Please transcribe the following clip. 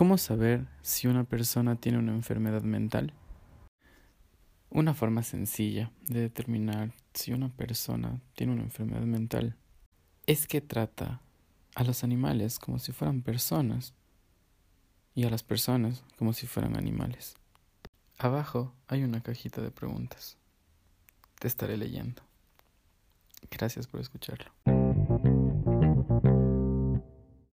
¿Cómo saber si una persona tiene una enfermedad mental? Una forma sencilla de determinar si una persona tiene una enfermedad mental es que trata a los animales como si fueran personas y a las personas como si fueran animales. Abajo hay una cajita de preguntas. Te estaré leyendo. Gracias por escucharlo.